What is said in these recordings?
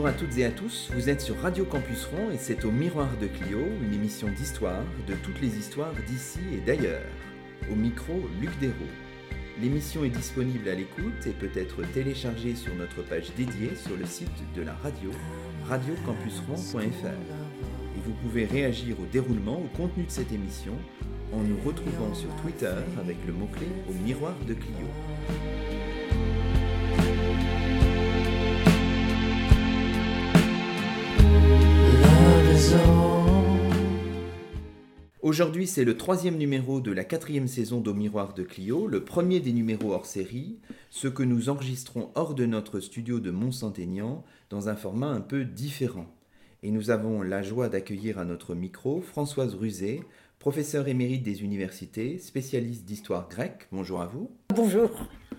Bonjour à toutes et à tous, vous êtes sur Radio Campus Rond et c'est au Miroir de Clio, une émission d'histoire de toutes les histoires d'ici et d'ailleurs. Au micro, Luc Dérault. L'émission est disponible à l'écoute et peut être téléchargée sur notre page dédiée sur le site de la radio, radiocampusrond.fr. Et vous pouvez réagir au déroulement, au contenu de cette émission en nous retrouvant sur Twitter avec le mot-clé au Miroir de Clio. Aujourd'hui, c'est le troisième numéro de la quatrième saison d'Au Miroir de Clio, le premier des numéros hors série, ce que nous enregistrons hors de notre studio de Mont-Saint-Aignan dans un format un peu différent. Et nous avons la joie d'accueillir à notre micro Françoise Ruzet, professeure émérite des universités, spécialiste d'histoire grecque. Bonjour à vous. Bonjour.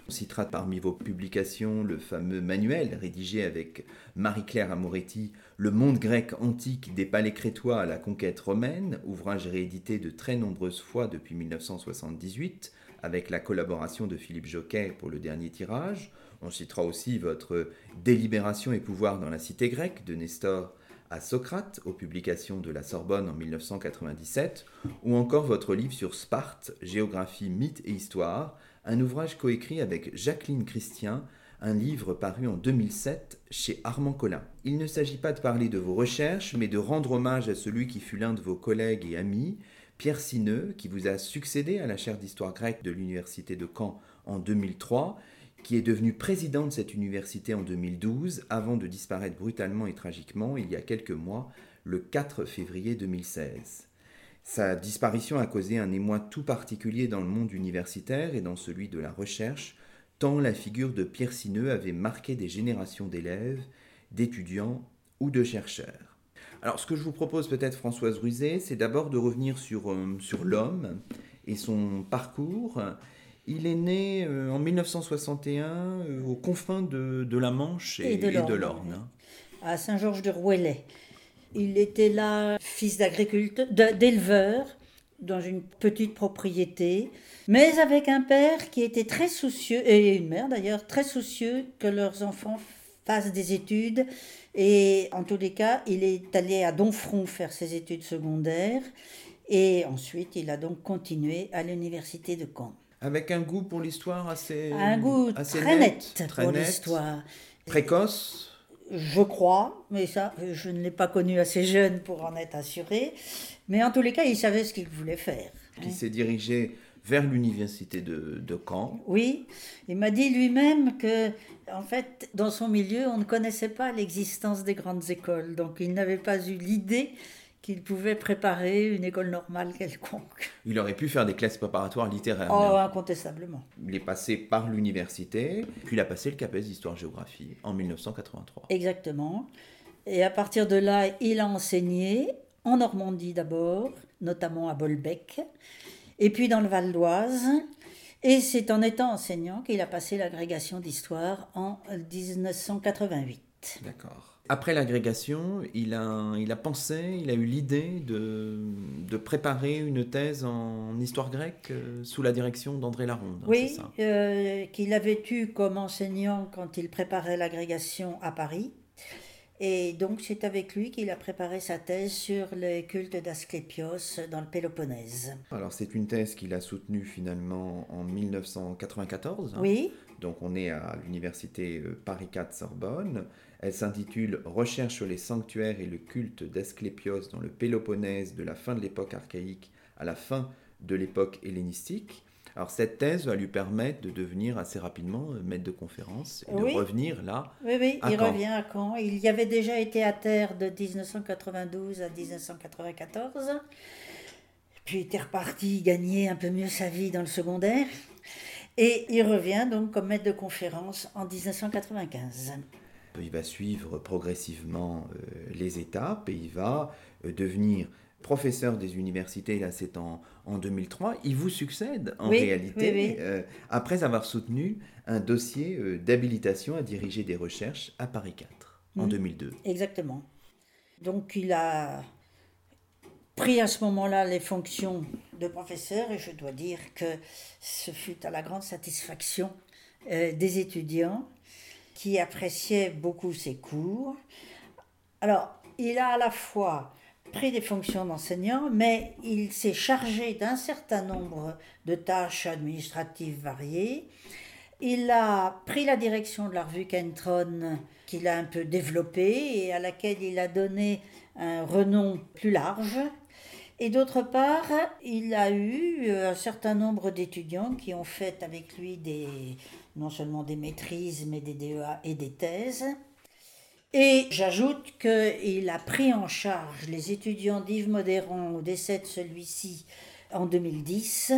On citera parmi vos publications le fameux manuel rédigé avec Marie-Claire Amoretti, Le monde grec antique des palais crétois à la conquête romaine, ouvrage réédité de très nombreuses fois depuis 1978, avec la collaboration de Philippe Joquet pour le dernier tirage. On citera aussi votre Délibération et pouvoir dans la cité grecque de Nestor à Socrate aux publications de la Sorbonne en 1997, ou encore votre livre sur Sparte, géographie, mythe et histoire, un ouvrage coécrit avec Jacqueline Christian, un livre paru en 2007 chez Armand Collin. Il ne s'agit pas de parler de vos recherches, mais de rendre hommage à celui qui fut l'un de vos collègues et amis, Pierre Sineux, qui vous a succédé à la chaire d'histoire grecque de l'Université de Caen en 2003, qui est devenu président de cette université en 2012, avant de disparaître brutalement et tragiquement il y a quelques mois, le 4 février 2016. Sa disparition a causé un émoi tout particulier dans le monde universitaire et dans celui de la recherche, tant la figure de Pierre Sineux avait marqué des générations d'élèves, d'étudiants ou de chercheurs. Alors ce que je vous propose peut-être Françoise Ruzet, c'est d'abord de revenir sur, euh, sur l'homme et son parcours. Il est né euh, en 1961 euh, aux confins de, de, la Manche et, de l'Orne. À Saint-Georges de Rouellay. Il était là, fils d'agriculteur, d'éleveur, dans une petite propriété, mais avec un père qui était très soucieux, et une mère d'ailleurs, très soucieux que leurs enfants fassent des études. Et en tous les cas, il est allé à Donfront faire ses études secondaires. Et ensuite, il a donc continué à l'université de Caen. Avec un goût pour l'histoire assez. Un goût très net, pour l'histoire. Précoce je crois, mais ça, je ne l'ai pas connu assez jeune pour en être assuré. Mais en tous les cas, il savait ce qu'il voulait faire. Il hein. s'est dirigé vers l'université de, de, Caen. Oui, il m'a dit lui-même que, en fait, dans son milieu, on ne connaissait pas l'existence des grandes écoles. Donc, il n'avait pas eu l'idée qu'il pouvait préparer une école normale quelconque. Il aurait pu faire des classes préparatoires littéraires. Oh, incontestablement. Il est passé par l'université, puis il a passé le CAPES d'histoire-géographie en 1983. Exactement. Et à partir de là, il a enseigné en Normandie d'abord, notamment à Bolbec, et puis dans le Val d'Oise. Et c'est en étant enseignant qu'il a passé l'agrégation d'histoire en 1988. D'accord. Après l'agrégation, il a, il a pensé, il a eu l'idée de, de, préparer une thèse en histoire grecque euh, sous la direction d'André Laronde. Hein, oui, euh, qu'il avait eu comme enseignant quand il préparait l'agrégation à Paris. Et donc c'est avec lui qu'il a préparé sa thèse sur les cultes d'Asclépios dans le Péloponnèse. Alors c'est une thèse qu'il a soutenue finalement en 1994. Hein. Oui. Donc on est à l'université euh, Paris 4 Sorbonne. Elle s'intitule Recherche sur les sanctuaires et le culte d'Asclépios dans le Péloponnèse de la fin de l'époque archaïque à la fin de l'époque hellénistique. Alors cette thèse va lui permettre de devenir assez rapidement euh, maître de conférence et de revenir là. Oui, oui, il revient à Caen. Il y avait déjà été à terre de 1992 à 1994. Puis il était reparti gagner un peu mieux sa vie dans le secondaire. Et il revient donc comme maître de conférence en 1995. Il va suivre progressivement euh, les étapes et il va euh, devenir professeur des universités, là c'est en, en 2003. Il vous succède en réalité euh, après avoir soutenu un dossier d'habilitation à diriger des recherches à Paris 4 en 2002. Mmh. Exactement. Donc il a pris à ce moment-là les fonctions de professeur et je dois dire que ce fut à la grande satisfaction des étudiants qui appréciait beaucoup ses cours. Alors, il a à la fois pris des fonctions d'enseignant, mais il s'est chargé d'un certain nombre de tâches administratives variées. Il a pris la direction de la revue Kentron, qu'il a un peu développée et à laquelle il a donné un renom plus large. Et d'autre part, il a eu un certain nombre d'étudiants qui ont fait avec lui des, non seulement des maîtrises, mais des DEA et des thèses. Et j'ajoute qu'il a pris en charge les étudiants d'Yves Modéron au décès de celui-ci en 2010,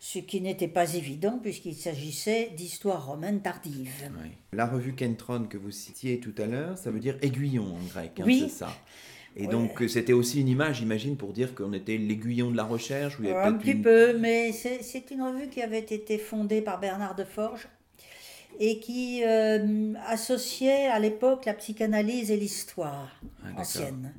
ce qui n'était pas évident puisqu'il s'agissait d'histoire romaine tardive. La revue Kentron que vous citiez tout à l'heure, ça veut dire aiguillon en grec, hein, oui. c'est ça et donc c'était aussi une image, j'imagine, pour dire qu'on était l'aiguillon de la recherche. Où il y un petit peu, mais c'est une revue qui avait été fondée par Bernard de Forges et qui euh, associait à l'époque la psychanalyse et l'histoire ah, ancienne.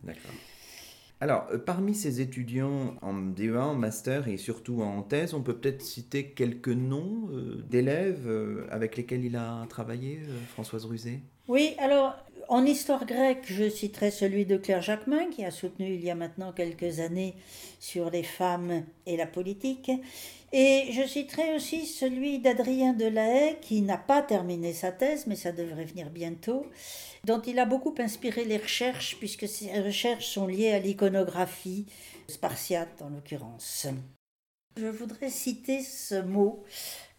Alors, euh, parmi ces étudiants en DEA, en master et surtout en thèse, on peut peut-être citer quelques noms euh, d'élèves avec lesquels il a travaillé, Françoise Ruzet Oui, alors en histoire grecque, je citerai celui de Claire Jacquemin, qui a soutenu il y a maintenant quelques années sur les femmes et la politique. Et je citerai aussi celui d'Adrien Delahaye, qui n'a pas terminé sa thèse, mais ça devrait venir bientôt, dont il a beaucoup inspiré les recherches, puisque ces recherches sont liées à l'iconographie spartiate en l'occurrence. Je voudrais citer ce mot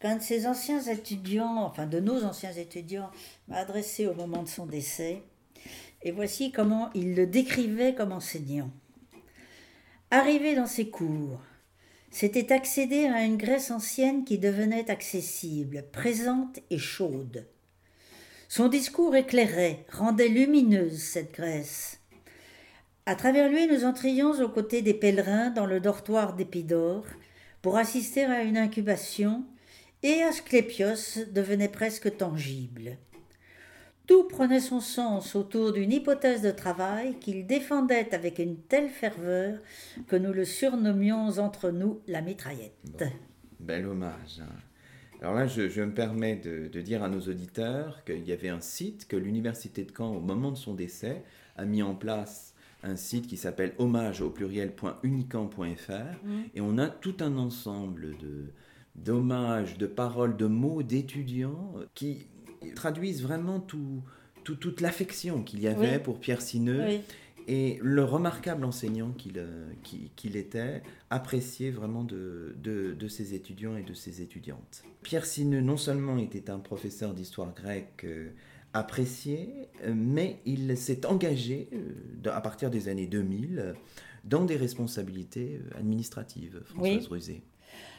qu'un de ses anciens étudiants, enfin de nos anciens étudiants, m'a adressé au moment de son décès. Et voici comment il le décrivait comme enseignant. Arrivé dans ses cours, c'était accéder à une Grèce ancienne qui devenait accessible, présente et chaude. Son discours éclairait, rendait lumineuse cette Grèce. À travers lui, nous entrions aux côtés des pèlerins dans le dortoir d'Épidore pour assister à une incubation et Asclépios devenait presque tangible. Tout prenait son sens autour d'une hypothèse de travail qu'il défendait avec une telle ferveur que nous le surnommions entre nous la mitraillette. bel hommage. Hein. Alors là, je, me permets de, dire à nos auditeurs qu'il y avait un site que l'Université de Caen, au moment de son décès, a mis en place un site qui s'appelle hommage au pluriel.unicamp.fr mmh. et on a tout un ensemble de, d'hommages, de paroles, de mots d'étudiants qui traduisent vraiment tout, toute l'affection qu'il y avait pour Pierre Sineux. Et le remarquable enseignant qu'il euh, était, apprécié vraiment de, de, ses étudiants et de ses étudiantes. Pierre Sineux, non seulement était un professeur d'histoire grecque euh, apprécié, euh, mais il s'est engagé, à partir des années 2000, dans des responsabilités administratives, Françoise Rusé.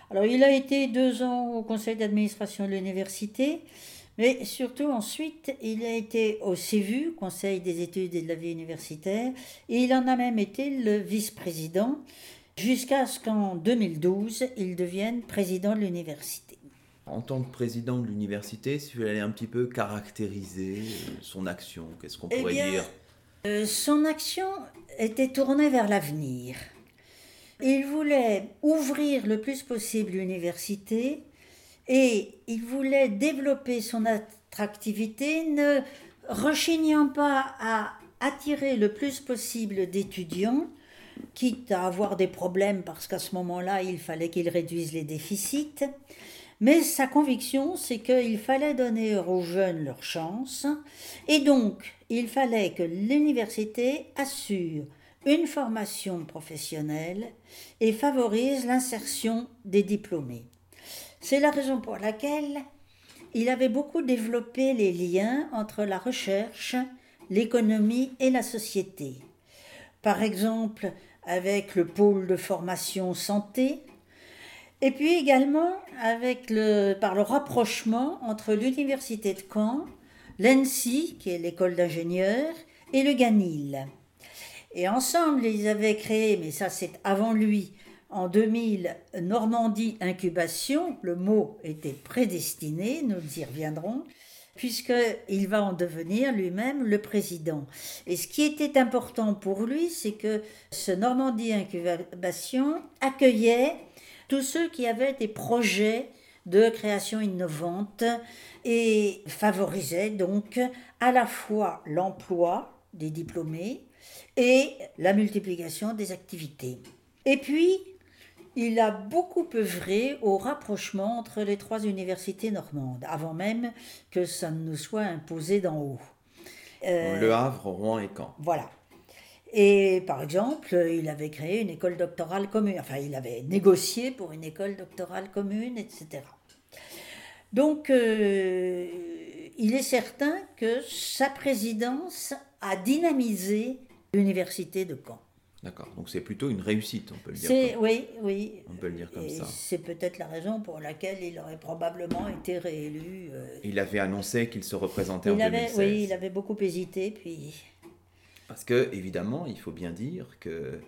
Alors, il a été deux ans au conseil d'administration de l'université, mais surtout ensuite, il a été au CEVU, Conseil des études et de la vie universitaire, et il en a même été le vice-président, jusqu'à ce qu'en 2012, il devienne président de l'université. En tant que président de l'université, si vous allez un petit peu caractériser euh, son action, qu'est-ce qu'on pourrait eh dire? euh, Son action était tournée vers l'avenir. Il voulait ouvrir le plus possible l'université et il voulait développer son attractivité, ne rechignant pas à attirer le plus possible d'étudiants, quitte à avoir des problèmes parce qu'à ce moment-là, il fallait qu'il réduise les déficits. Mais sa conviction, c'est qu'il fallait donner aux jeunes leur chance, et donc il fallait que l'université assure une formation professionnelle et favorise l'insertion des diplômés. C'est la raison pour laquelle il avait beaucoup développé les liens entre la recherche, l'économie et la société. Par exemple, avec le pôle de formation santé, et puis également avec le, par le rapprochement entre l'université de Caen, l'ENSI, qui est l'école d'ingénieurs, et le GANIL. Et ensemble, ils avaient créé, mais ça c'est avant lui, en 2000, Normandie Incubation. Le mot était prédestiné, nous y reviendrons, puisqu'il va en devenir lui-même le président. Et ce qui était important pour lui, c'est que ce Normandie Incubation accueillait tous ceux qui avaient des projets de création innovante et favorisait donc à la fois l'emploi des diplômés et la multiplication des activités. Et puis, il a beaucoup œuvré au rapprochement entre les trois universités normandes, avant même que ça ne nous soit imposé d'en haut. Euh, le Havre, Rouen et Caen. Voilà. Et par exemple, il avait créé une école doctorale commune, enfin il avait négocié pour une école doctorale commune, etc. Donc, euh, il est certain que sa présidence a dynamisé l'université de Caen. D'accord, donc c'est plutôt une réussite, on peut le dire. Comme... Oui, oui. On peut le dire comme ça. C'est peut-être la raison pour laquelle il aurait probablement été réélu. Euh. Il avait annoncé qu'il se représentait en avait, Oui, il avait beaucoup hésité, puis... Parce que, évidemment, il faut bien dire que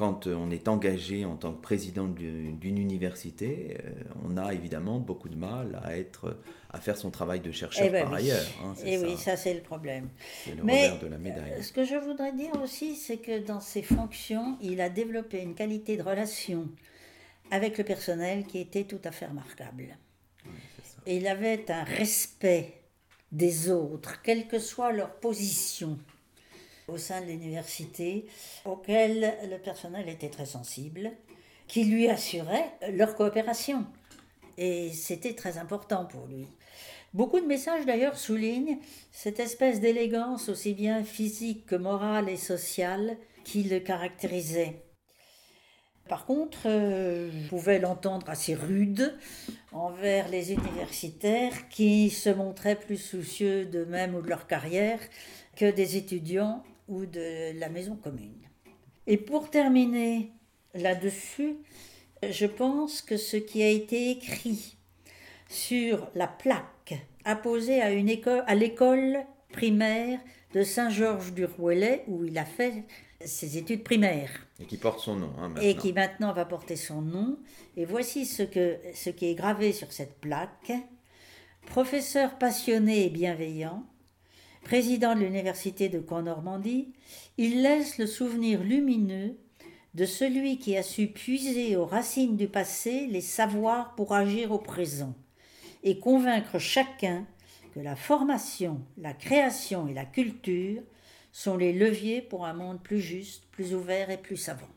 quand on est engagé en tant que président d'une université, euh, on a évidemment beaucoup de mal à, être, à faire son travail de chercheur eh ben par ailleurs. Hein, et eh oui, ça c'est le problème. C'est le Mais de la médaille. Euh, ce que je voudrais dire aussi, c'est que dans ses fonctions, il a développé une qualité de relation avec le personnel qui était tout à fait remarquable. et il avait un respect des autres, quelle que soit leur position au sein de l'université, auquel le personnel était très sensible, qui lui assurait leur coopération. Et c'était très important pour lui. Beaucoup de messages d'ailleurs soulignent cette espèce d'élégance aussi bien physique que morale et sociale qui le caractérisait. Par contre, euh, je pouvais l'entendre assez rude envers les universitaires qui se montraient plus soucieux d'eux-mêmes ou de leur carrière que des étudiants ou de la maison commune. Et pour terminer là-dessus, je pense que ce qui a été écrit sur la plaque apposée à, une école, à l'école primaire de Saint-Georges-du-Rouellet, où il a fait ses études primaires. Et qui porte son nom. Hein, et qui maintenant va porter son nom. Et voici ce, que, ce qui est gravé sur cette plaque. Professeur passionné et bienveillant, président de l'université de Caen-Normandie, il laisse le souvenir lumineux de celui qui a su puiser aux racines du passé les savoirs pour agir au présent et convaincre chacun que la formation, la création et la culture sont les leviers pour un monde plus juste, plus ouvert et plus savant.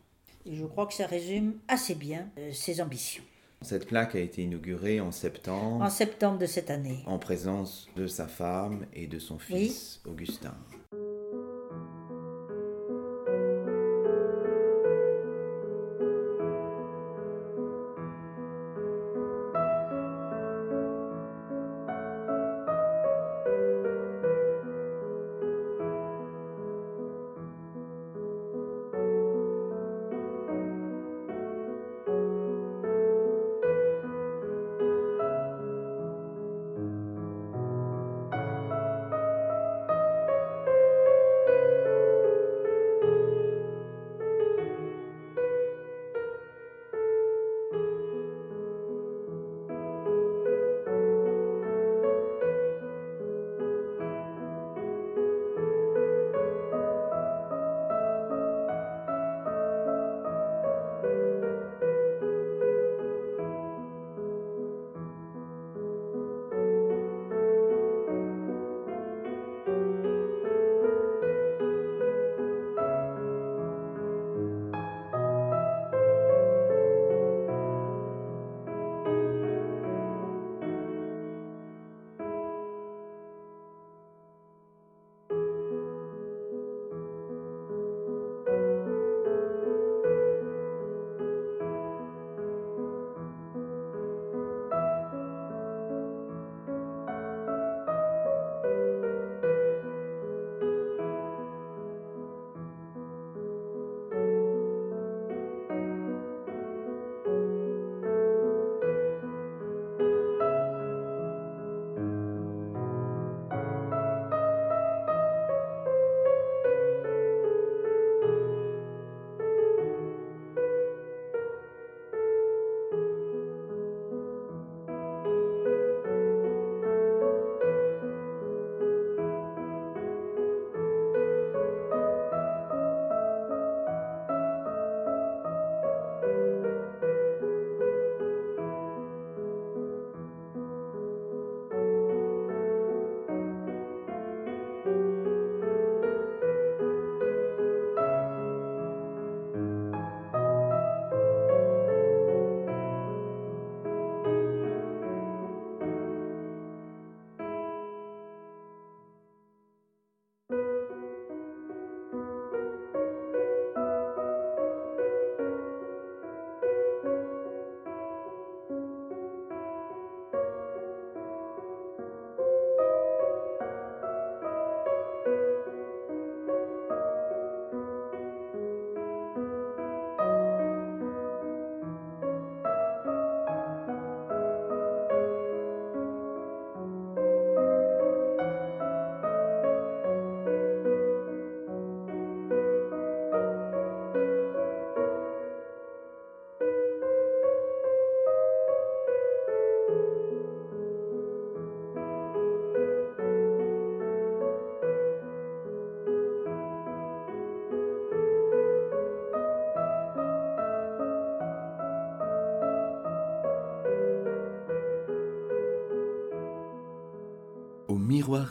Et je crois que ça résume assez bien euh, ses ambitions. Cette plaque a été inaugurée en septembre. En septembre de cette année. En présence de sa femme et de son fils, Augustin.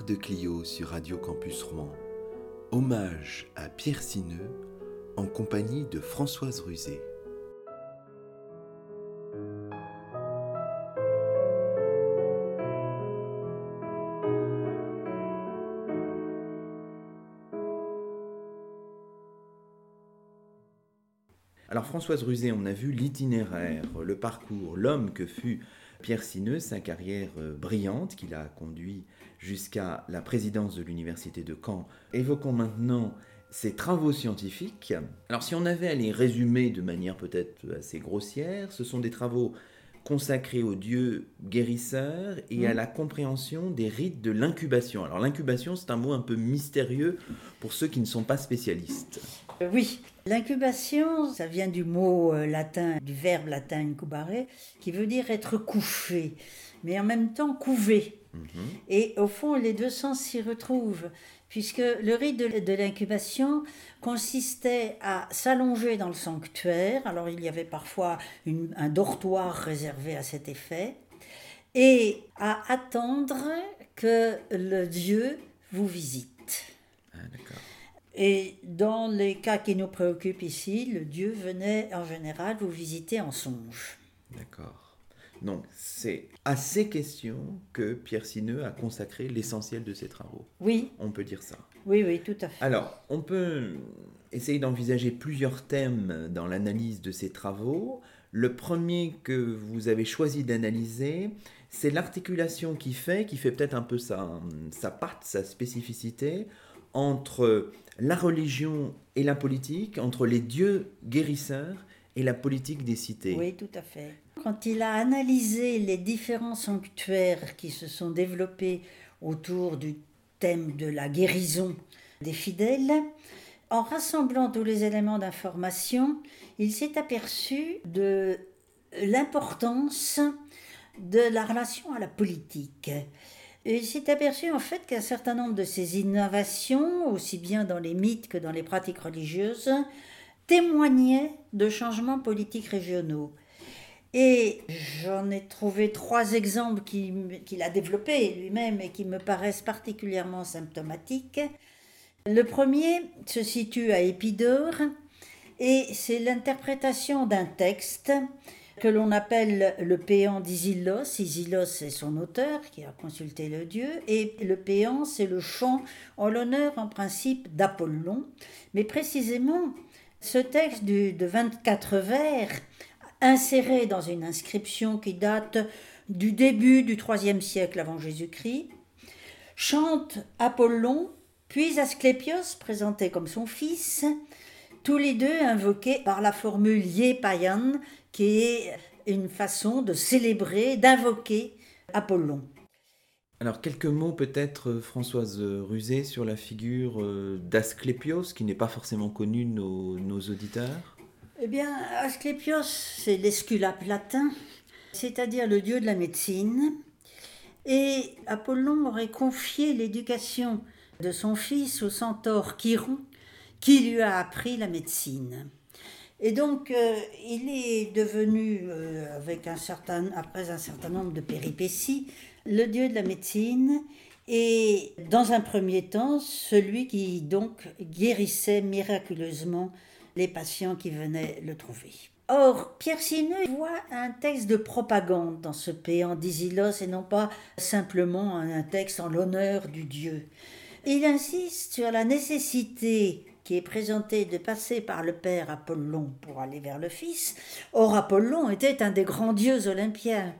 De Clio sur Radio Campus Rouen. Hommage à Pierre Sineux en compagnie de Françoise Rusé. Alors Françoise Rusé, on a vu l'itinéraire, le parcours, l'homme que fut Pierre Sineux, sa carrière euh, brillante qui l'a conduit jusqu'à la présidence de l'université de Caen. Évoquons maintenant ses travaux scientifiques. Alors si on avait à les résumer de manière peut-être assez grossière, ce sont des travaux consacrés au Dieu guérisseur et à mmh. la compréhension des rites de l'incubation. Alors l'incubation, c'est un mot un peu mystérieux pour ceux qui ne sont pas spécialistes. Euh, oui, l'incubation, ça vient du mot euh, latin, du verbe latin incubare, qui veut dire être couché, mais en même temps couvé. Mhm. Et au fond, les deux sens s'y retrouvent, puisque le rite de, l'incubation consistait à s'allonger dans le sanctuaire, alors il y avait parfois un dortoir réservé à cet effet, et à attendre que le Dieu vous visite. Ah, et dans les cas qui nous préoccupent ici, le Dieu venait en général vous visiter en songe. D'accord. Donc c'est à ces questions que Pierre Sineux a consacré l'essentiel de ses travaux. Oui. On peut dire ça. Oui, oui, tout à fait. Alors, on peut essayer d'envisager plusieurs thèmes dans l'analyse de ses travaux. Le premier que vous avez choisi d'analyser, c'est l'articulation qui fait, qui fait peut-être un peu sa, sa patte, sa spécificité, entre la religion et la politique, entre les dieux guérisseurs et la politique des cités. Oui, tout à fait. Quand il a analysé les différents sanctuaires qui se sont développés autour du thème de la guérison des fidèles, en rassemblant tous les éléments d'information, il s'est aperçu de l'importance de la relation à la politique. Et il s'est aperçu en fait qu'un certain nombre de ces innovations, aussi bien dans les mythes que dans les pratiques religieuses, témoignaient de changements politiques régionaux. Et j'en ai trouvé trois exemples qu'il a développés lui-même et qui me paraissent particulièrement symptomatiques. Le premier se situe à Épidore et c'est l'interprétation d'un texte que l'on appelle le péant d'Isilos. Isilos est son auteur qui a consulté le dieu, et le péant c'est le chant en l'honneur en principe d'Apollon. Mais précisément, ce texte de 24 vers, inséré dans une inscription qui date du début du IIIe siècle avant Jésus-Christ, chante Apollon, puis Asclépios, présenté comme son fils, tous les deux invoqués par la formule Yepaian, qui est une façon de célébrer, d'invoquer Apollon. Alors quelques mots peut-être, Françoise Rusé, sur la figure euh, d'Asclépios, qui n'est pas forcément connue de nos, auditeurs? Eh bien, Asclépios, c'est l'esculape latin, c'est-à-dire le dieu de la médecine. Et Apollon aurait confié l'éducation de son fils au centaure Chiron, qui lui a appris la médecine. Et donc, euh, il est devenu, euh, avec un certain, après un certain nombre de péripéties, le dieu de la médecine et, dans un premier temps, celui qui donc guérissait miraculeusement les patients qui venaient le trouver. Or, Pierre Sineux voit un texte de propagande dans ce péant d'Isilos et non pas simplement un texte en l'honneur du dieu. Il insiste sur la nécessité qui est présenté de passer par le père Apollon pour aller vers le fils. Or, Apollon était un des grands dieux olympiens.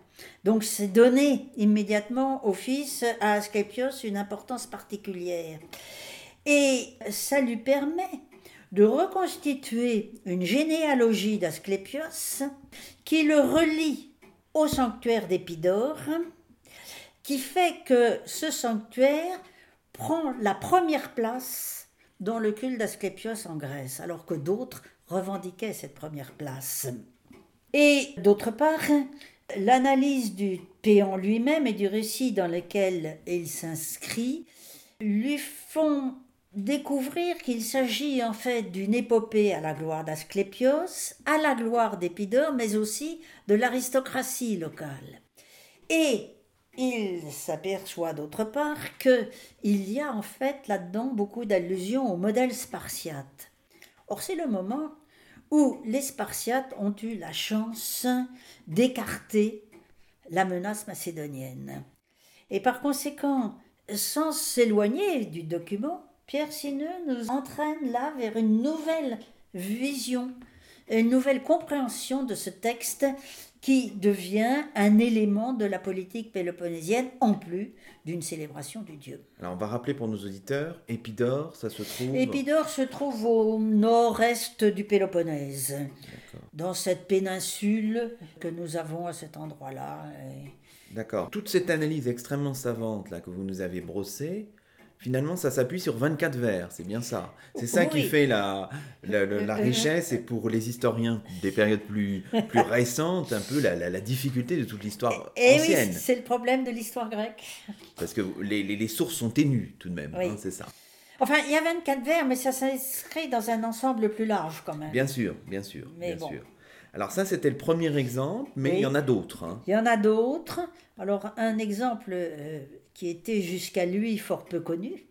Donc, c'est donner immédiatement au fils, à Asclépios, une importance particulière. Et ça lui permet de reconstituer une généalogie d'Asclépios qui le relie au sanctuaire d'Épidore, qui fait que ce sanctuaire prend la première place dans le culte d'Asclépios en Grèce, alors que d'autres revendiquaient cette première place. Et d'autre part, l'analyse du péant lui-même et du récit dans lequel il s'inscrit lui font découvrir qu'il s'agit en fait d'une épopée à la gloire d'Asclépios, à la gloire d'Épidore, mais aussi de l'aristocratie locale. Et il s'aperçoit d'autre part que il y a en fait là-dedans beaucoup d'allusions au modèle spartiate. Or, c'est le moment où les Spartiates ont eu la chance d'écarter la menace macédonienne. Et par conséquent, sans s'éloigner du document, Pierre Sineux nous entraîne là vers une nouvelle vision, une nouvelle compréhension de ce texte qui devient un élément de la politique péloponnésienne en plus d'une célébration du dieu. Alors on va rappeler pour nos auditeurs, Épidore, ça se trouve... Épidore se trouve au nord-est du Péloponnèse, dans cette péninsule que nous avons à cet endroit-là. D'accord. Toute cette analyse extrêmement savante là que vous nous avez brossée, finalement, ça s'appuie sur 24 vers, c'est bien ça. C'est ça qui fait la, la, richesse et pour les historiens des périodes plus, plus récentes, un peu la, difficulté de toute l'histoire ancienne. Oui, c'est le problème de l'histoire grecque. Parce que les, les, sources sont ténues tout de même, hein, c'est ça. Enfin, il y a 24 vers, mais ça s'inscrit dans un ensemble plus large quand même. Bien sûr, bien sûr, bien sûr. Alors ça, c'était le premier exemple, mais il y en a d'autres. Hein. Il y en a d'autres. Alors un exemple euh, qui était jusqu'à lui fort peu connu,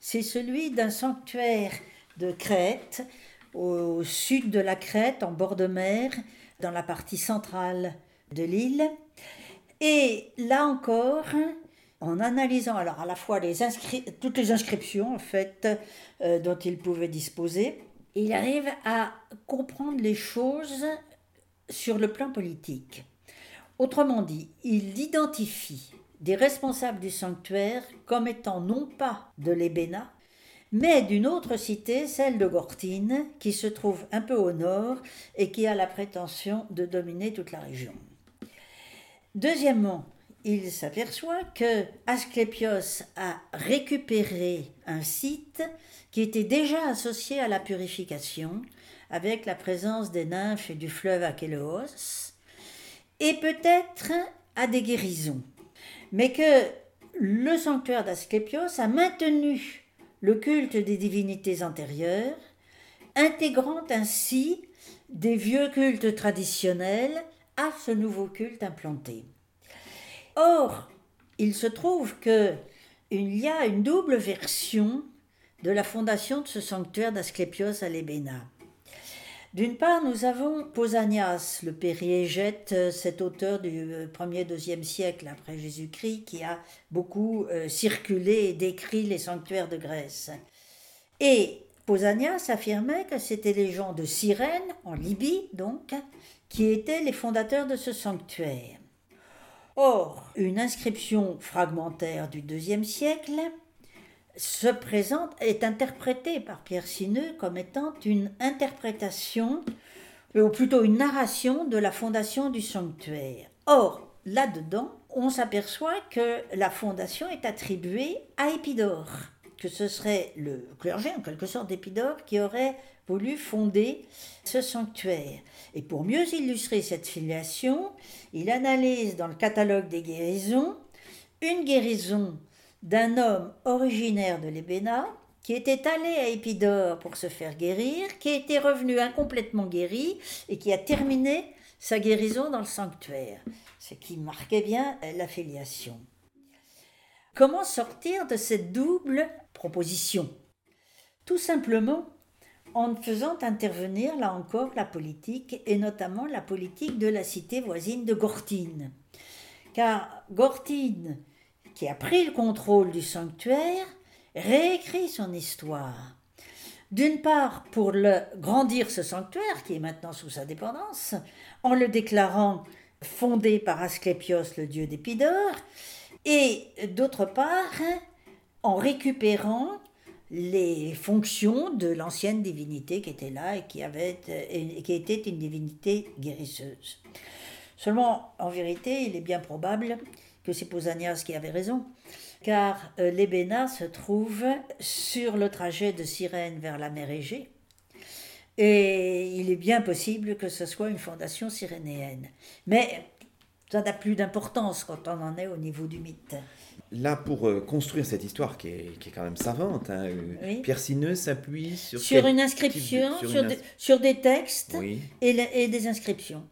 c'est celui d'un sanctuaire de Crète, au sud de la Crète, en bord de mer, dans la partie centrale de l'île. Et là encore, en analysant alors à la fois toutes les inscriptions en fait euh, dont il pouvait disposer, il arrive à comprendre les choses sur le plan politique. Autrement dit, il identifie des responsables du sanctuaire comme étant non pas de l'Ébéna, mais d'une autre cité, celle de Gortine, qui se trouve un peu au nord et qui a la prétention de dominer toute la région. Deuxièmement, il s'aperçoit que Asclépios a récupéré un site qui était déjà associé à la purification, avec la présence des nymphes et du fleuve Achéléos, et peut-être à des guérisons. Mais que le sanctuaire d'Asclépios a maintenu le culte des divinités antérieures, intégrant ainsi des vieux cultes traditionnels à ce nouveau culte implanté. Or, il se trouve que il y a une double version de la fondation de ce sanctuaire d'Asclépios à Lébéna. D'une part, nous avons Pausanias, le périégète, euh, cet auteur du 1er, euh, 2e siècle après Jésus-Christ, qui a beaucoup euh, circulé et décrit les sanctuaires de Grèce. Et Pausanias affirmait que c'étaient les gens de Cyrène, en Libye donc, qui étaient les fondateurs de ce sanctuaire. Or, une inscription fragmentaire du IIe siècle se présente, est interprétée par Pierre Sineux comme étant une interprétation, ou plutôt une narration de la fondation du sanctuaire. Or, là-dedans, on s'aperçoit que la fondation est attribuée à Épidore, que ce serait le clergé, en quelque sorte, d'Épidore, qui aurait voulu fonder ce sanctuaire. Et pour mieux illustrer cette filiation, il analyse dans le catalogue des guérisons une guérison d'un homme originaire de l'Ébéna qui était allé à Épidore pour se faire guérir, qui était revenu incomplètement guéri et qui a terminé sa guérison dans le sanctuaire, ce qui marquait bien la filiation. Comment sortir de cette double proposition? Tout simplement en faisant intervenir là encore la politique et notamment la politique de la cité voisine de Gortine. Car Gortine qui a pris le contrôle du sanctuaire, réécrit son histoire. D'une part, pour le grandir ce sanctuaire, qui est maintenant sous sa dépendance, en le déclarant fondé par Asclépios, le dieu d'Épidore, et d'autre part, en récupérant les fonctions de l'ancienne divinité qui était là et qui, avait, et qui était une divinité guérisseuse. Seulement, en vérité, il est bien probable que c'est Pausanias qui avait raison, car euh, l'Ébéna se trouve sur le trajet de Cyrène vers la mer Égée, et il est bien possible que ce soit une fondation cyrénéenne. Mais ça n'a plus d'importance quand on en est au niveau du mythe. Là, pour euh, construire cette histoire qui est, qui est, quand même savante, hein, euh, Pierre Sineux s'appuie sur... Sur une inscription, sur, des, textes et, et, des inscriptions.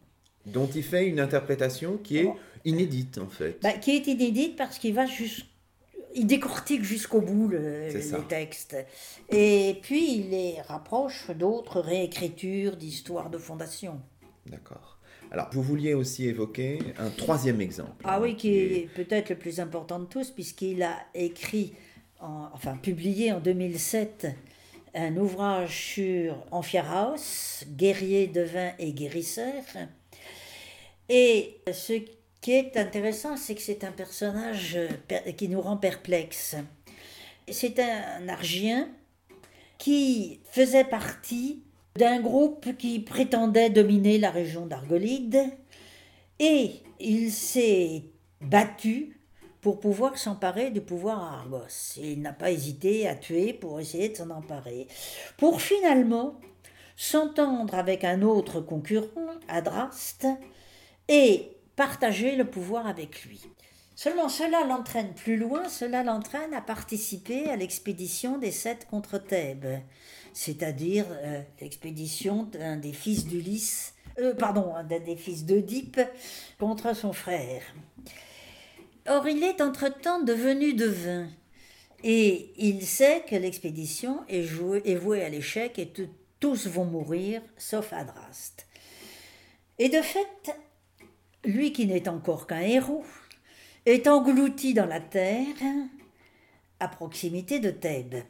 Dont il fait une interprétation qui est Inédite en fait. Bah, qui est inédite parce qu'il va juste il décortique jusqu'au bout le, les textes. Et puis il les rapproche d'autres réécritures d'histoires de fondation. D'accord. Alors, vous vouliez aussi évoquer un troisième exemple. Ah oui, qui est peut-être le plus important de tous, puisqu'il a écrit, enfin publié en 2007, un ouvrage sur Amphiaraos, guerrier, devin et guérisseur. Et ce qui est intéressant, c'est que c'est un personnage qui nous rend perplexes. C'est un Argien qui faisait partie d'un groupe qui prétendait dominer la région d'Argolide et il s'est battu pour pouvoir s'emparer du pouvoir à Argos. Il n'a pas hésité à tuer pour essayer de s'en emparer, pour finalement s'entendre avec un autre concurrent, Adraste, et partager le pouvoir avec lui. Seulement cela l'entraîne plus loin, cela l'entraîne à participer à l'expédition des sept contre Thèbes, c'est-à-dire euh, l'expédition d'un des fils d'Ulysse, euh, pardon, d'un des fils d'Oedipe contre son frère. Or il est entre-temps devenu devin, et il sait que l'expédition est, est vouée à l'échec et que tous vont mourir, sauf Adraste. Et de fait, lui qui n'est encore qu'un héros, est englouti dans la terre à proximité de Thèbes.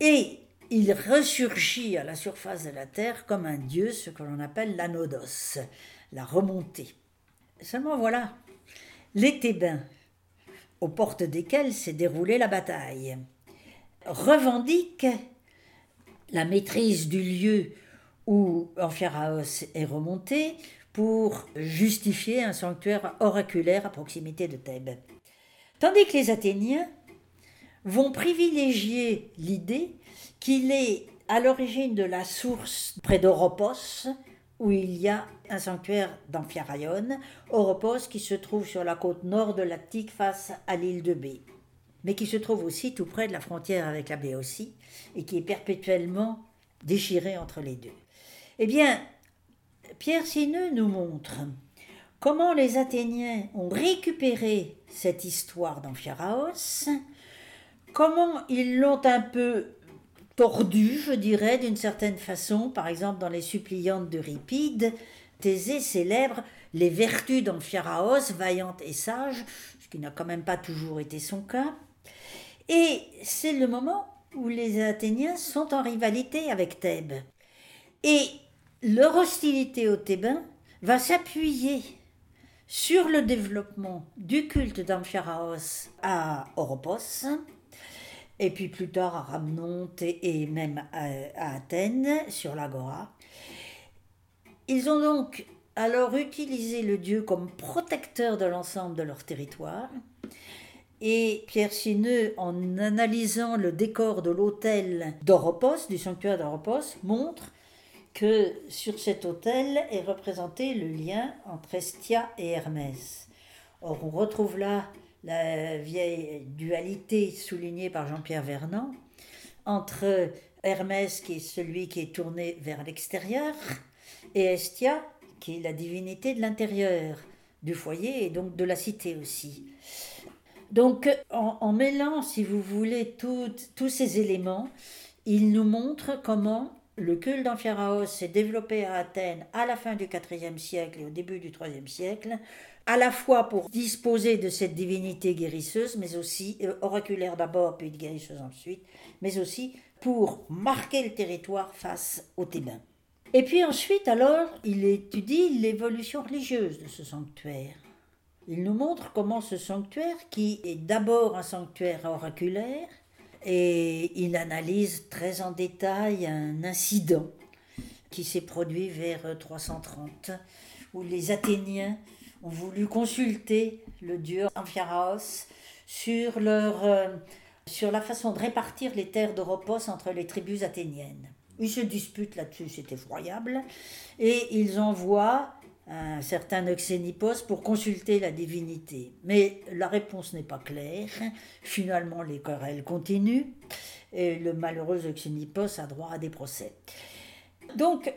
Et il ressurgit à la surface de la terre comme un dieu, ce que l'on appelle l'anodos, la remontée. Seulement voilà, les Thébains, aux portes desquels s'est déroulée la bataille, revendiquent la maîtrise du lieu où Amphiaraos est remonté pour justifier un sanctuaire oraculaire à proximité de Thèbes. Tandis que les Athéniens vont privilégier l'idée qu'il est à l'origine de la source près d'Oropos, où il y a un sanctuaire d'Amphiaraïon, Oropos qui se trouve sur la côte nord de l'Attique face à l'île de Bé, mais qui se trouve aussi tout près de la frontière avec la Béotie et qui est perpétuellement déchiré entre les deux. Eh bien, Pierre Sineux nous montre comment les Athéniens ont récupéré cette histoire d'Amphiaraos, comment ils l'ont un peu tordue, je dirais, d'une certaine façon, par exemple dans les suppliantes d'Euripide, Thésée célèbre les vertus d'Amphiaraos, vaillante et sage, ce qui n'a quand même pas toujours été son cas. Et c'est le moment où les Athéniens sont en rivalité avec Thèbes. Et leur hostilité aux Thébains va s'appuyer sur le développement du culte d'Amphiaraos à Oropos, et puis plus tard à Rhamnonte et même à, Athènes, sur l'Agora. Ils ont donc alors utilisé le dieu comme protecteur de l'ensemble de leur territoire. Et Pierre Sineux, en analysant le décor de l'autel d'Oropos, du sanctuaire d'Oropos, montre que sur cet autel est représenté le lien entre Estia et Hermès. Or, on retrouve là la vieille dualité soulignée par Jean-Pierre Vernant entre Hermès, qui est celui qui est tourné vers l'extérieur, et Estia, qui est la divinité de l'intérieur du foyer et donc de la cité aussi. Donc, en, mêlant, si vous voulez, tous ces éléments, il nous montre comment le culte d'Amphiaraos s'est développé à Athènes à la fin du IVe siècle et au début du IIIe siècle, à la fois pour disposer de cette divinité guérisseuse, mais aussi euh, oraculaire d'abord, puis guérisseuse ensuite, mais aussi pour marquer le territoire face aux Thébains. Et puis ensuite, alors, il étudie l'évolution religieuse de ce sanctuaire. Il nous montre comment ce sanctuaire, qui est d'abord un sanctuaire oraculaire, et il analyse très en détail un incident qui s'est produit vers 330, où les Athéniens ont voulu consulter le dieu Amphiaraos sur, leur, euh, sur la façon de répartir les terres d'Oropos entre les tribus athéniennes. Ils se disputent là-dessus, c'est effroyable, et ils envoient un certain Oxénipos pour consulter la divinité. Mais la réponse n'est pas claire. Finalement, les querelles continuent et le malheureux Oxénipos a droit à des procès. Donc,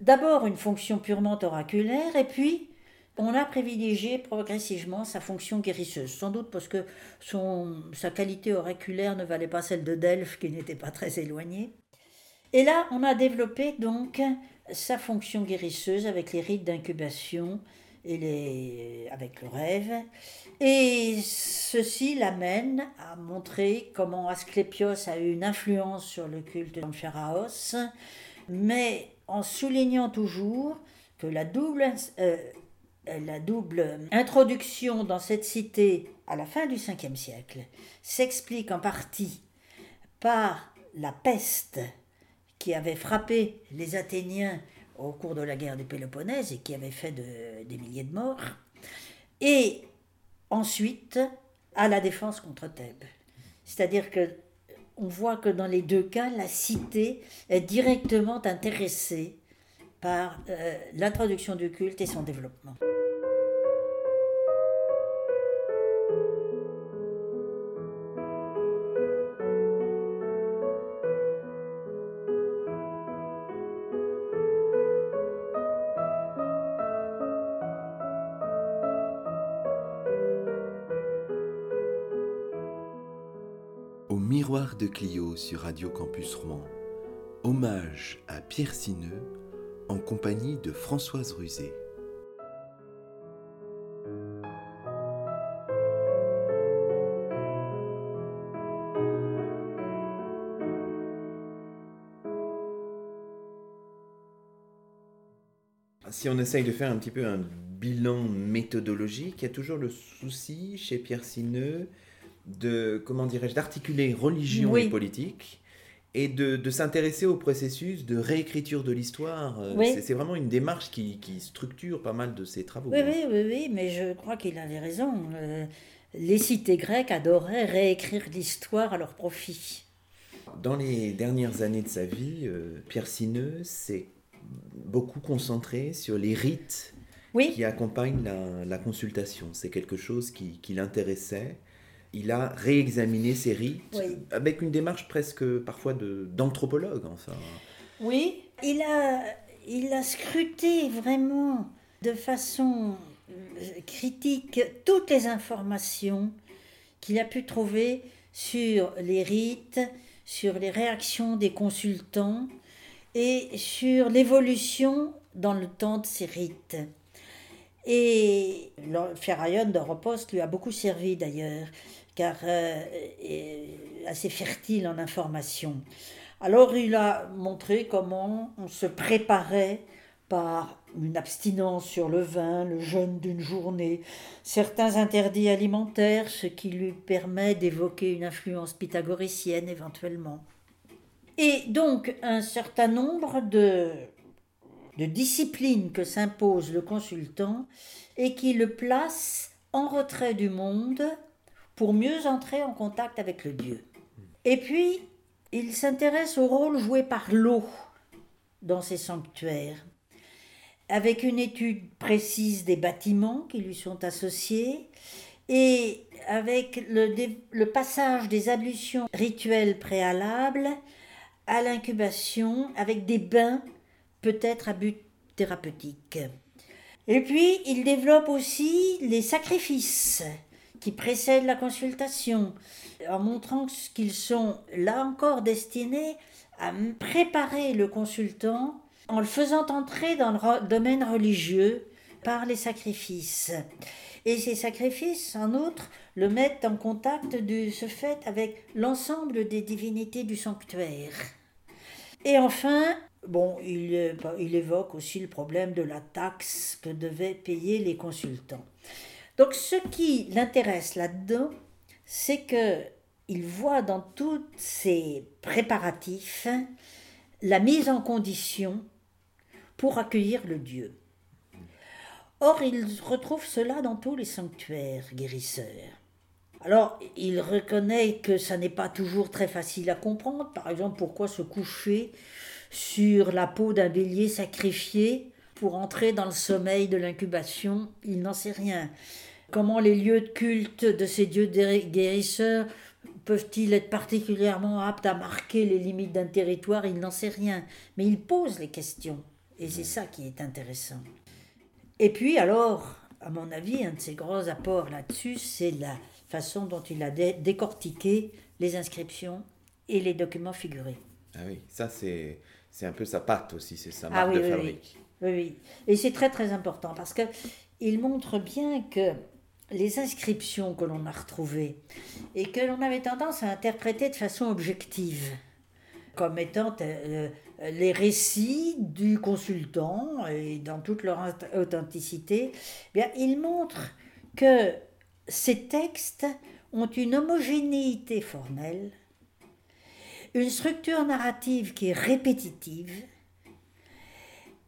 d'abord une fonction purement oraculaire et puis on a privilégié progressivement sa fonction guérisseuse, sans doute parce que son, sa qualité auriculaire ne valait pas celle de Delphes, qui n'était pas très éloignée. Et là, on a développé donc sa fonction guérisseuse avec les rites d'incubation et les, avec le rêve. Et ceci l'amène à montrer comment Asclépios a eu une influence sur le culte d'Amphéraos, mais en soulignant toujours que la double, euh, la double introduction dans cette cité à la fin du 5 siècle s'explique en partie par la peste qui avait frappé les Athéniens au cours de la guerre du Péloponnèse et qui avait fait des milliers de morts, et ensuite à la défense contre Thèbes. C'est-à-dire que on voit que dans les deux cas, la cité est directement intéressée par euh, l'introduction du culte et son développement. De Clio sur Radio Campus Rouen. Hommage à Pierre Sineux en compagnie de Françoise Rusé. Si on essaye de faire un petit peu un bilan méthodologique, il y a toujours le souci chez Pierre Sineux de comment dirais-je d'articuler religion et politique et de, s'intéresser au processus de réécriture de l'histoire. Euh, c'est vraiment une démarche qui, structure pas mal de ses travaux. Oui, hein. oui, oui, oui, mais je crois qu'il avait raison. Euh, les cités grecques adoraient réécrire l'histoire à leur profit. Dans les dernières années de sa vie, euh, Pierre Sineux s'est beaucoup concentré sur les rites qui accompagnent la, consultation. C'est quelque chose qui, qui l'intéressait il a réexaminé ses rites avec une démarche presque parfois d'anthropologue. enfin. Oui, il a, il a scruté vraiment de façon euh, critique toutes les informations qu'il a pu trouver sur les rites, sur les réactions des consultants et sur l'évolution dans le temps de ces rites. Et le Ferraillon d'Europost lui a beaucoup servi d'ailleurs car euh, assez fertile en informations. Alors il a montré comment on se préparait par une abstinence sur le vin, le jeûne d'une journée, certains interdits alimentaires, ce qui lui permet d'évoquer une influence pythagoricienne éventuellement. Et donc un certain nombre de, de disciplines que s'impose le consultant et qui le place en retrait du monde pour mieux entrer en contact avec le Dieu. Et puis, il s'intéresse au rôle joué par l'eau dans ces sanctuaires, avec une étude précise des bâtiments qui lui sont associés et avec le, le passage des ablutions rituelles préalables à l'incubation avec des bains peut-être à but thérapeutique. Et puis, il développe aussi les sacrifices qui précèdent la consultation, en montrant qu'ils sont là encore destinés à préparer le consultant en le faisant entrer dans le domaine religieux par les sacrifices. Et ces sacrifices, en outre, le mettent en contact de ce fait avec l'ensemble des divinités du sanctuaire. Et enfin, bon, il, il évoque aussi le problème de la taxe que devaient payer les consultants. Donc ce qui l'intéresse là-dedans, c'est que il voit dans tous ces préparatifs la mise en condition pour accueillir le Dieu. Or, il retrouve cela dans tous les sanctuaires guérisseurs. Alors, il reconnaît que ça n'est pas toujours très facile à comprendre. Par exemple, pourquoi se coucher sur la peau d'un bélier sacrifié pour entrer dans le sommeil de l'incubation Il n'en sait rien. Comment les lieux de culte de ces dieux guérisseurs peuvent-ils être particulièrement aptes à marquer les limites d'un territoire? Il n'en sait rien. Mais il pose les questions. Et c'est ça qui est intéressant. Et puis alors, à mon avis, un de ses grands apports là-dessus, c'est la façon dont il a décortiqué les inscriptions et les documents figurés. Ah oui, ça c'est, c'est un peu sa patte aussi, c'est sa ah marque de fabrique. Oui, oui. Et c'est très très important parce que il montre bien que les inscriptions que l'on a retrouvées et que l'on avait tendance à interpréter de façon objective comme étant euh, les récits du consultant et dans toute leur authenticité, eh bien, il montre que ces textes ont une homogénéité formelle, une structure narrative qui est répétitive,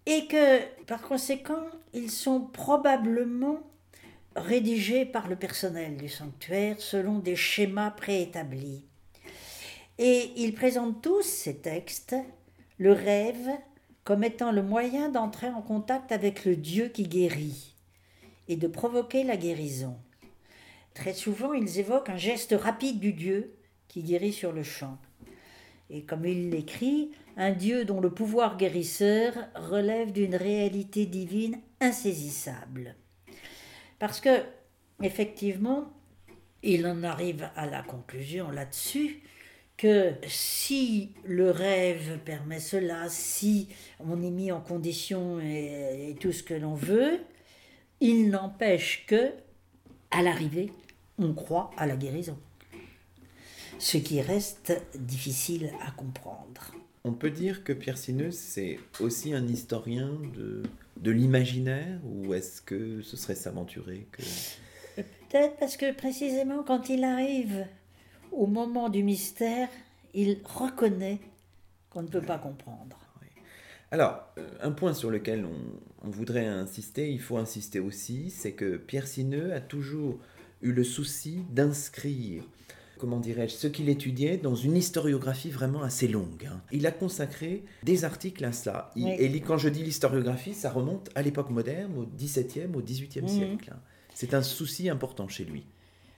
et que par conséquent, ils sont probablement rédigés par le personnel du sanctuaire selon des schémas préétablis. Et ils présentent tous ces textes, le rêve, comme étant le moyen d'entrer en contact avec le Dieu qui guérit et de provoquer la guérison. Très souvent, ils évoquent un geste rapide du Dieu qui guérit sur le champ. Et comme il l'écrit, un Dieu dont le pouvoir guérisseur relève d'une réalité divine insaisissable. Parce que, effectivement, il en arrive à la conclusion là-dessus que si le rêve permet cela, si on est mis en condition et tout ce que l'on veut, il n'empêche que, à l'arrivée, on croit à la guérison. Ce qui reste difficile à comprendre. On peut dire que Pierre Sineux, c'est aussi un historien de, de l'imaginaire, ou est-ce que ce serait s'aventurer que... Peut-être parce que précisément quand il arrive au moment du mystère, il reconnaît qu'on ne peut pas comprendre. Alors, euh, un point sur lequel on, on, voudrait insister, il faut insister aussi, c'est que Pierre Sineux a toujours eu le souci d'inscrire comment dirais-je, ce qu'il étudiait dans une historiographie vraiment assez longue. Hein. Il a consacré des articles à cela. Et quand je dis l'historiographie, ça remonte à l'époque moderne, au XVIIe, au XVIIIe mhm. siècle. Hein. C'est un souci important chez lui,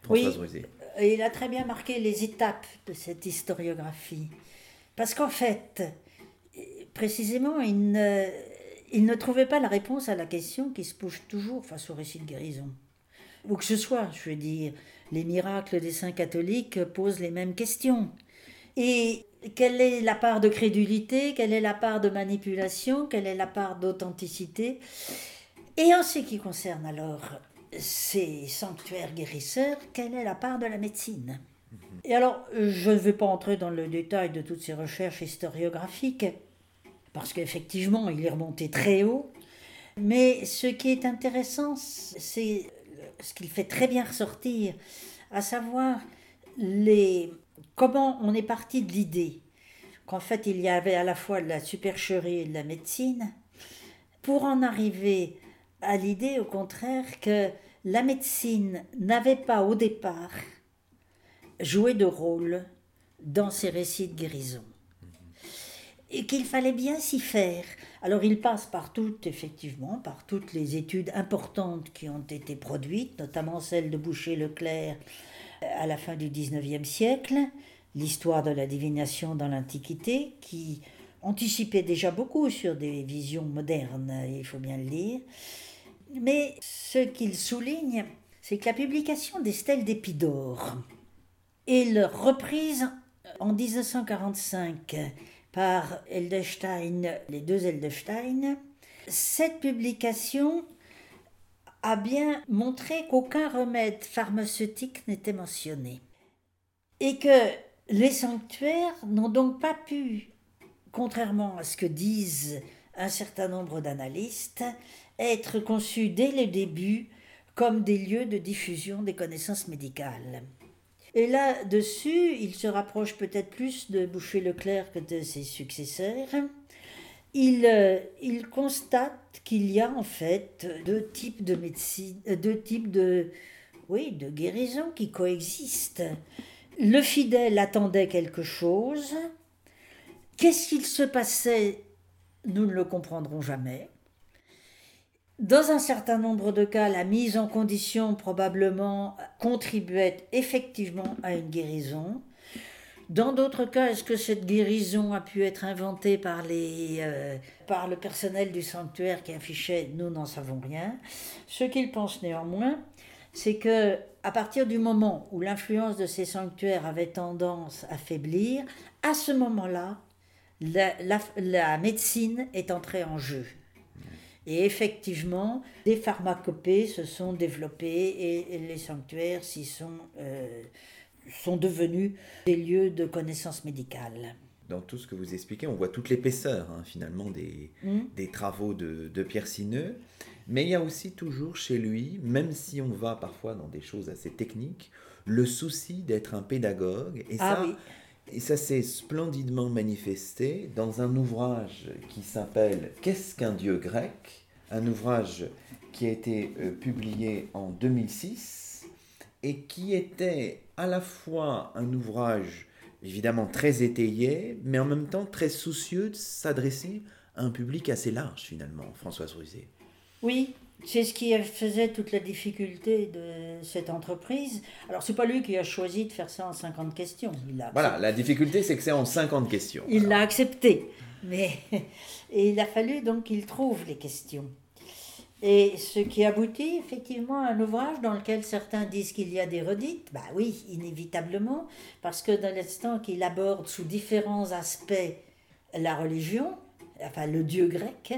Françoise oui. Il a très bien marqué les étapes de cette historiographie. Parce qu'en fait, précisément, il ne, il ne trouvait pas la réponse à la question qui se pose toujours face au récit de guérison. Où que ce soit, je veux dire, les miracles des saints catholiques posent les mêmes questions. Et quelle est la part de crédulité, quelle est la part de manipulation, quelle est la part d'authenticité? Et en ce qui concerne alors ces sanctuaires guérisseurs, quelle est la part de la médecine? Et alors, je ne vais pas entrer dans le détail de toutes ces recherches historiographiques, parce qu'effectivement, il est remonté très haut. Mais ce qui est intéressant, c'est ce qu'il fait très bien ressortir, à savoir les, comment on est parti de l'idée qu'en fait il y avait à la fois de la supercherie et de la médecine, pour en arriver à l'idée au contraire que la médecine n'avait pas au départ joué de rôle dans ces récits de guérison et qu'il fallait bien s'y faire. Alors il passe par toutes, effectivement, par toutes les études importantes qui ont été produites, notamment celle de Boucher-Leclerc euh, à la fin du XIXe siècle, l'histoire de la divination dans l'Antiquité, qui anticipait déjà beaucoup sur des visions modernes, il faut bien le dire. Mais ce qu'il souligne, c'est que la publication des stèles d'Épidore et leur reprise en 1945 par les deux Eldestein, cette publication a bien montré qu'aucun remède pharmaceutique n'était mentionné et que les sanctuaires n'ont donc pas pu, contrairement à ce que disent un certain nombre d'analystes, être conçus dès le début comme des lieux de diffusion des connaissances médicales. Et là-dessus, il se rapproche peut-être plus de Boucher-Leclerc que de ses successeurs. Il, euh, il constate qu'il y a en fait deux types de médecine, euh, deux types de, oui, de guérison qui coexistent. Le fidèle attendait quelque chose. Qu'est-ce qu'il se passait Nous ne le comprendrons jamais. Dans un certain nombre de cas, la mise en condition probablement contribuait effectivement à une guérison. Dans d'autres cas, est-ce que cette guérison a pu être inventée par, les, euh, par le personnel du sanctuaire qui affichait Nous n'en savons rien. Ce qu'il pense néanmoins, c'est que à partir du moment où l'influence de ces sanctuaires avait tendance à faiblir, à ce moment-là, la, la, médecine est entrée en jeu. Et effectivement, des pharmacopées se sont développées et, les sanctuaires s'y sont, euh, sont devenus des lieux de connaissance médicale. Dans tout ce que vous expliquez, on voit toute l'épaisseur hein, finalement des, hmm. des, travaux de, de Pierre Sineux. Mais il y a aussi toujours chez lui, même si on va parfois dans des choses assez techniques, le souci d'être un pédagogue. Et ah ça, et ça s'est splendidement manifesté dans un ouvrage qui s'appelle Qu'est-ce qu'un dieu grec? Un ouvrage qui a été euh, publié en 2006 et qui était à la fois un ouvrage évidemment très étayé, mais en même temps très soucieux de s'adresser à un public assez large finalement, Françoise Ruzet. Oui, c'est ce qui faisait toute la difficulté de cette entreprise. Alors, c'est pas lui qui a choisi de faire ça en 50 questions. voilà, la difficulté, c'est que c'est en 50 questions. Il l'a accepté. Mais, et il a fallu donc qu'il trouve les questions. Et ce qui aboutit effectivement à un ouvrage dans lequel certains disent qu'il y a des redites, bah oui, inévitablement, parce que dans l'instant qu'il aborde sous différents aspects la religion, enfin le dieu grec,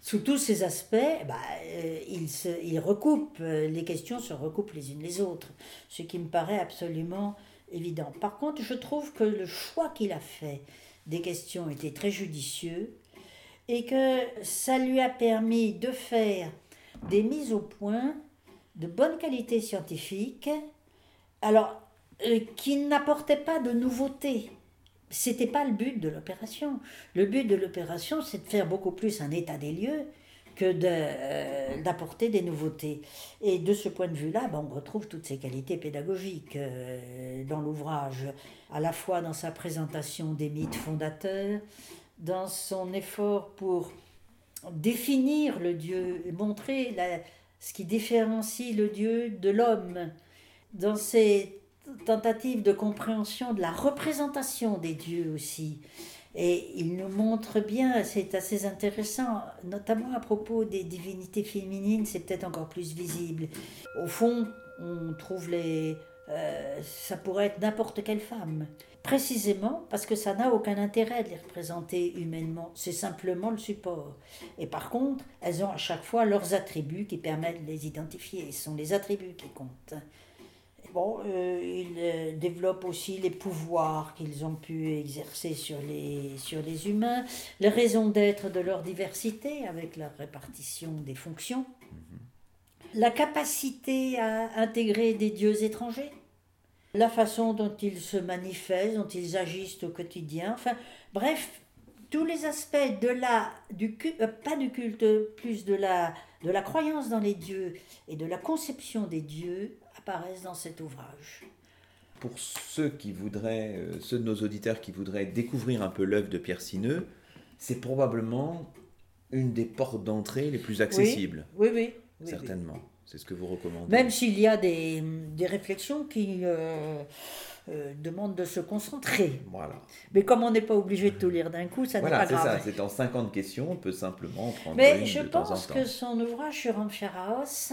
sous tous ces aspects, bah, euh, il, se, il recoupe, euh, les questions se recoupent les unes les autres, ce qui me paraît absolument évident. Par contre, je trouve que le choix qu'il a fait des questions était très judicieux et que ça lui a permis de faire des mises au point de bonne qualité scientifique, alors euh, qui n'apportaient pas de nouveautés c'était pas le but de l'opération. Le but de l'opération, c'est de faire beaucoup plus un état des lieux que euh, d'apporter des nouveautés. Et de ce point de vue-là, ben, on retrouve toutes ces qualités pédagogiques euh, dans l'ouvrage, à la fois dans sa présentation des mythes fondateurs, dans son effort pour définir le Dieu, montrer ce qui différencie le Dieu de l'homme, dans ses tentative de compréhension de la représentation des dieux aussi. Et il nous montre bien, c'est assez intéressant, notamment à propos des divinités féminines, c'est peut-être encore plus visible. Au fond, on trouve les... Euh, ça pourrait être n'importe quelle femme. Précisément parce que ça n'a aucun intérêt de les représenter humainement, c'est simplement le support. Et par contre, elles ont à chaque fois leurs attributs qui permettent de les identifier, ce sont les attributs qui comptent. Bon, euh, ils euh, développent aussi les pouvoirs qu'ils ont pu exercer sur les, sur les humains, les raisons d'être de leur diversité avec la répartition des fonctions, la capacité à intégrer des dieux étrangers, la façon dont ils se manifestent, dont ils agissent au quotidien, enfin bref, tous les aspects de la, du, euh, pas du culte, plus de la, de la croyance dans les dieux et de la conception des dieux apparaissent dans cet ouvrage. Pour ceux qui voudraient, euh, ceux de nos auditeurs qui voudraient découvrir un peu l'œuvre de Pierre Sineux, c'est probablement une des portes d'entrée les plus accessibles. Oui, oui, certainement. C'est ce que vous recommandez. Même s'il y a des, des réflexions qui euh, euh, demandent de se concentrer. Voilà. Mais comme on n'est pas obligé de tout lire d'un coup, ça n'est pas grave. Voilà, c'est ça. C'est en 50 questions, on peut simplement prendre Mais une je de temps en pense temps. que son ouvrage sur Amphiraos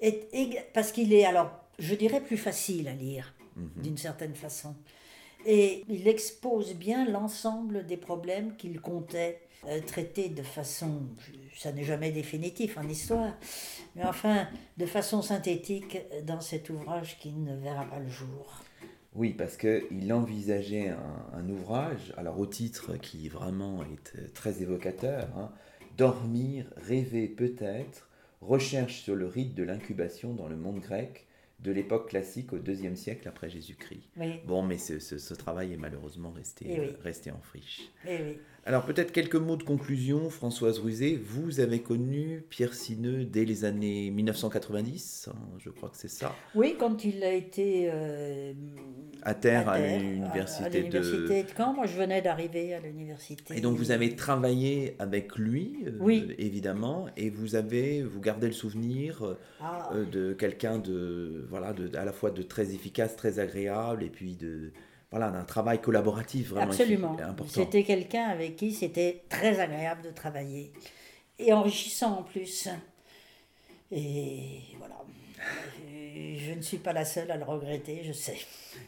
est parce qu'il est alors je dirais, plus facile à lire, Mhm. d'une certaine façon. Et il expose bien l'ensemble des problèmes qu'il comptait euh, traiter de façon, ça n'est jamais définitif en histoire, mais enfin de façon synthétique dans cet ouvrage qui ne verra pas le jour. Oui, parce qu'il envisageait un, un ouvrage, alors au titre qui vraiment est euh, très évocateur, hein, Dormir, rêver peut-être, recherche sur le rite de l'incubation dans le monde grec de l'époque classique au deuxième siècle après Jésus-Christ. Oui. Bon, mais ce, ce- ce travail est malheureusement resté, Eh oui. euh, resté en friche. Eh oui. Alors peut-être quelques mots de conclusion, Françoise Ruzet. Vous avez connu Pierre Sineux dès les années 1990, hein, je crois que c'est ça, Oui, quand il a été euh, à terre à, terre, l'université à de... l'université de Caen, moi je venais d'arriver à l'université. Et donc vous avez travaillé avec lui, euh, évidemment, et vous avez, vous gardez le souvenir euh, Ah, euh, de quelqu'un de, voilà, de, à la fois de très efficace, très agréable, et puis de, voilà, d'un travail collaboratif vraiment Absolument. important. C'était quelqu'un avec qui c'était très agréable de travailler et enrichissant en plus. Et voilà. Je ne suis pas la seule à le regretter, je sais.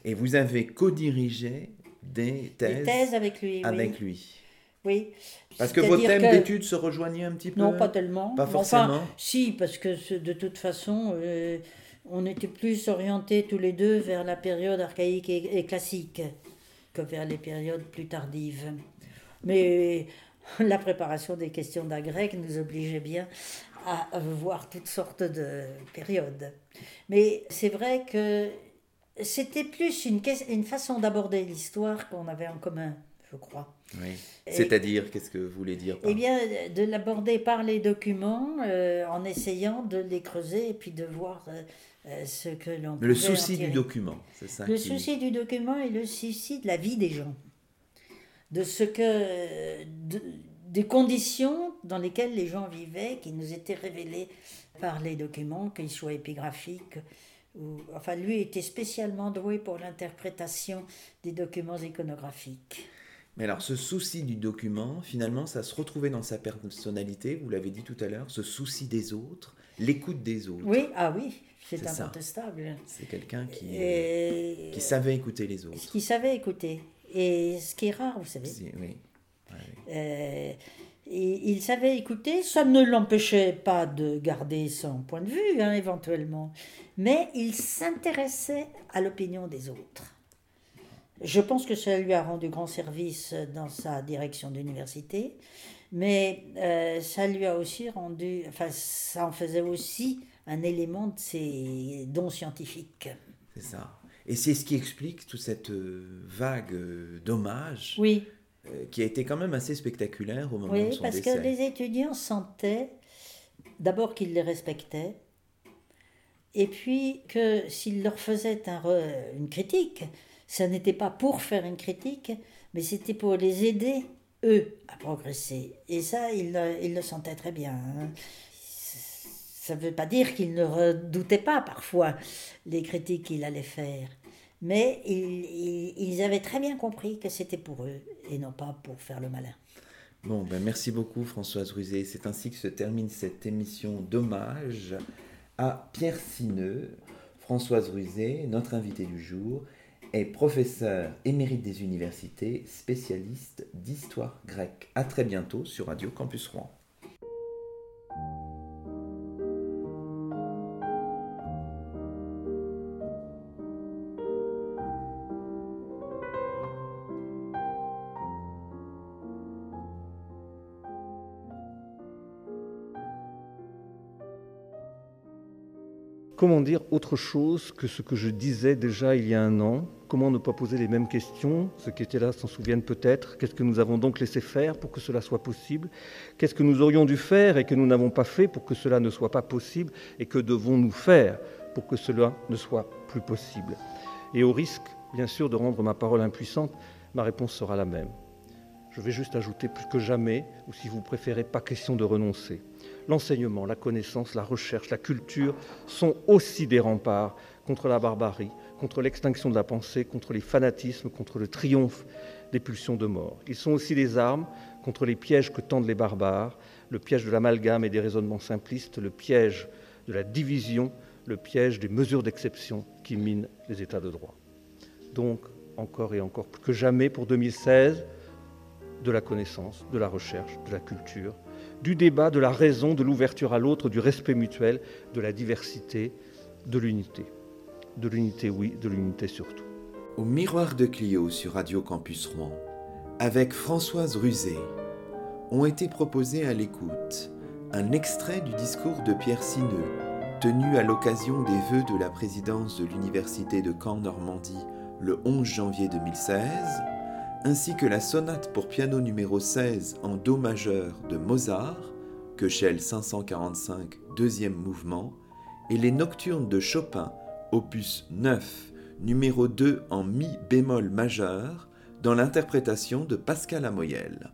Et vous avez co-dirigé des thèses, Des thèses avec lui. avec oui. lui. Oui. Parce que vos thèmes que- d'études se rejoignaient un petit peu Non, pas tellement. Pas forcément. Enfin, si, parce que de toute façon, euh, on était plus orientés tous les deux vers la période archaïque et, et classique que vers les périodes plus tardives. Mais la préparation des questions d'un grec nous obligeait bien à voir toutes sortes de périodes. Mais c'est vrai que c'était plus une, façon d'aborder l'histoire qu'on avait en commun, je crois. Oui. C'est-à-dire, qu'est-ce que vous voulez dire par- Eh bien, de l'aborder par les documents, euh, en essayant de les creuser et puis de voir euh, ce que l'on Le souci du document, c'est ça Le qui- souci du document et le souci de la vie des gens. De ce que. de- des conditions dans lesquelles les gens vivaient, qui nous étaient révélées par les documents, qu'ils soient épigraphiques. Ou, enfin, lui était spécialement doué pour l'interprétation des documents iconographiques. Mais alors, ce souci du document, finalement, ça se retrouvait dans sa personnalité, vous l'avez dit tout à l'heure, ce souci des autres, l'écoute des autres. Oui, ah oui, c'est incontestable. C'est quelqu'un qui, euh, Et qui savait écouter les autres. qu'il savait écouter. Et ce qui est rare, vous savez. Oui. Euh, et il savait écouter, ça ne l'empêchait pas de garder son point de vue, hein, éventuellement, mais il s'intéressait à l'opinion des autres. Je pense que ça lui a rendu grand service dans sa direction d'université, mais euh, ça lui a aussi rendu, enfin, ça en faisait aussi un élément de ses dons scientifiques. C'est ça. Et c'est ce qui explique toute cette euh, vague euh, d'hommages Oui, euh, qui a été quand même assez spectaculaire au moment Oui, de son parce décès. que les étudiants sentaient d'abord qu'ils les respectaient, et puis que s'ils leur faisaient un re- une critique, ça n'était pas pour faire une critique, mais c'était pour les aider, eux, à progresser. Et ça, ils, le- ils le sentaient très bien. hein. Ça ne veut pas dire qu'ils ne redoutaient pas parfois les critiques qu'il allait faire. Mais ils avaient très bien compris que c'était pour eux et non pas pour faire le malin. Bon, ben merci beaucoup Françoise Ruzet. C'est ainsi que se termine cette émission d'hommage à Pierre Sineux. Françoise Ruzet, notre invitée du jour, est professeure émérite des universités, spécialiste d'histoire grecque. À très bientôt sur Radio Campus Rouen. Comment dire autre chose que ce que je disais déjà il y a un an? Comment ne pas poser les mêmes questions? Ceux qui étaient là s'en souviennent peut-être. Qu'est-ce que nous avons donc laissé faire pour que cela soit possible? Qu'est-ce que nous aurions dû faire et que nous n'avons pas fait pour que cela ne soit pas possible? Et que devons-nous faire pour que cela ne soit plus possible? Et au risque, bien sûr, de rendre ma parole impuissante, ma réponse sera la même. Je vais juste ajouter plus que jamais, ou si vous préférez, pas question de renoncer. L'enseignement, la connaissance, la recherche, la culture sont aussi des remparts contre la barbarie, contre l'extinction de la pensée, contre les fanatismes, contre le triomphe des pulsions de mort. Ils sont aussi des armes contre les pièges que tendent les barbares, le piège de l'amalgame et des raisonnements simplistes, le piège de la division, le piège des mesures d'exception qui minent les États de droit. Donc, encore et encore plus que jamais pour 2016, de la connaissance, de la recherche, de la culture, du débat, de la raison, de l'ouverture à l'autre, du respect mutuel, de la diversité, de l'unité. De l'unité, oui, de l'unité surtout. Au miroir de Clio sur Radio Campus Rouen, avec Françoise Ruzet, ont été proposés à l'écoute un extrait du discours de Pierre Sineux, tenu à l'occasion des vœux de la présidence de l'Université de Caen-Normandie le 11 janvier 2016, ainsi que la sonate pour piano numéro 16 en Do majeur de Mozart, Köchel 545, deuxième mouvement, et les nocturnes de Chopin, opus 9, numéro 2 en mi bémol majeur, dans l'interprétation de Pascal Amoyel.